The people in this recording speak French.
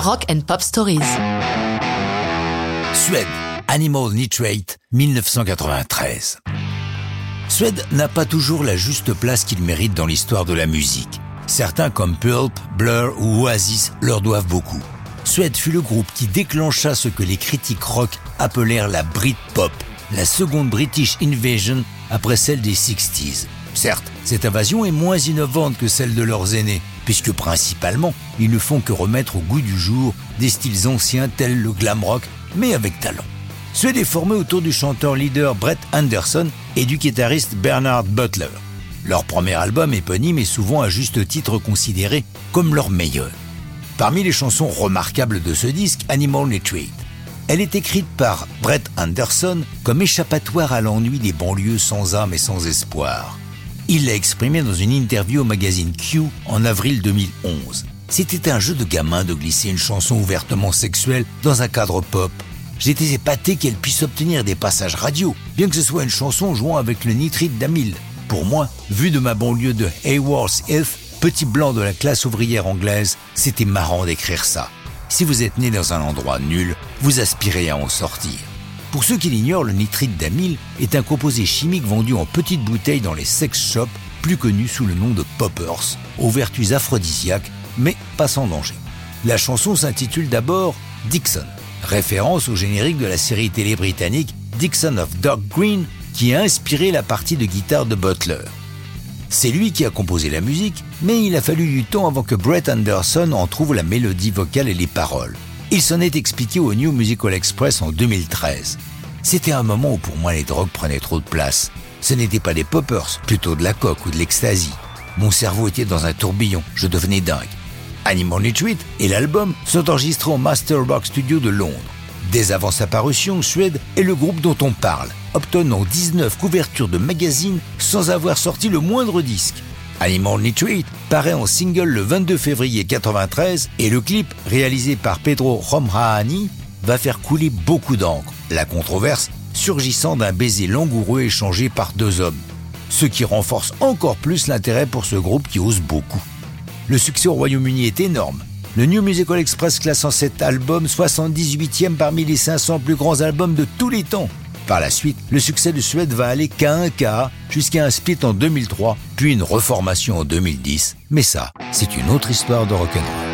Rock and Pop Stories. Suède, Animal Nitrate, 1993. Suède n'a pas toujours la juste place qu'il mérite dans l'histoire de la musique. Certains comme Pulp, Blur ou Oasis leur doivent beaucoup. Suède fut le groupe qui déclencha ce que les critiques rock appelèrent la Britpop, la seconde British Invasion après celle des 60s. Certes, cette invasion est moins innovante que celle de leurs aînés, puisque principalement, ils ne font que remettre au goût du jour des styles anciens tels le glam rock, mais avec talent. Est formé autour du chanteur-leader Brett Anderson et du guitariste Bernard Butler. Leur premier album éponyme est souvent à juste titre considéré comme leur meilleur. Parmi les chansons remarquables de ce disque, Animal Nitrate. Elle est écrite par Brett Anderson comme échappatoire à l'ennui des banlieues sans âme et sans espoir. Il l'a exprimé dans une interview au magazine Q en avril 2011. C'était un jeu de gamin de glisser une chanson ouvertement sexuelle dans un cadre pop. J'étais épaté qu'elle puisse obtenir des passages radio, bien que ce soit une chanson jouant avec le nitrite d'amyle. Pour moi, vu de ma banlieue de Hayworth Heath, petit blanc de la classe ouvrière anglaise, c'était marrant d'écrire ça. Si vous êtes né dans un endroit nul, vous aspirez à en sortir. Pour ceux qui l'ignorent, le nitrite d'amyle est un composé chimique vendu en petites bouteilles dans les sex shops, plus connu sous le nom de poppers, aux vertus aphrodisiaques, mais pas sans danger. La chanson s'intitule d'abord Dixon, référence au générique de la série télé britannique Dixon of Dark Green, qui a inspiré la partie de guitare de Butler. C'est lui qui a composé la musique, mais il a fallu du temps avant que Brett Anderson en trouve la mélodie vocale et les paroles. Il s'en est expliqué au New Musical Express en 2013. C'était un moment où pour moi les drogues prenaient trop de place. Ce n'était pas des poppers, plutôt de la coque ou de l'ecstasy. Mon cerveau était dans un tourbillon, je devenais dingue. Animal Nitrate et l'album sont enregistrés au Masterbox Studio de Londres. Dès avant sa parution, Suède est le groupe dont on parle, obtenant 19 couvertures de magazines sans avoir sorti le moindre disque. Animal Nitrate paraît en single le 22 février 93 et le clip réalisé par Pedro Romhani va faire couler beaucoup d'encre, la controverse surgissant d'un baiser langoureux échangé par deux hommes, ce qui renforce encore plus l'intérêt pour ce groupe qui ose beaucoup. Le succès au Royaume-Uni est énorme. Le New Musical Express classe en cet album 78e parmi les 500 plus grands albums de tous les temps. Par la suite, le succès de Suède va aller qu'à un cas, jusqu'à un split en 2003, puis une reformation en 2010. Mais ça, c'est une autre histoire de rock'n'roll.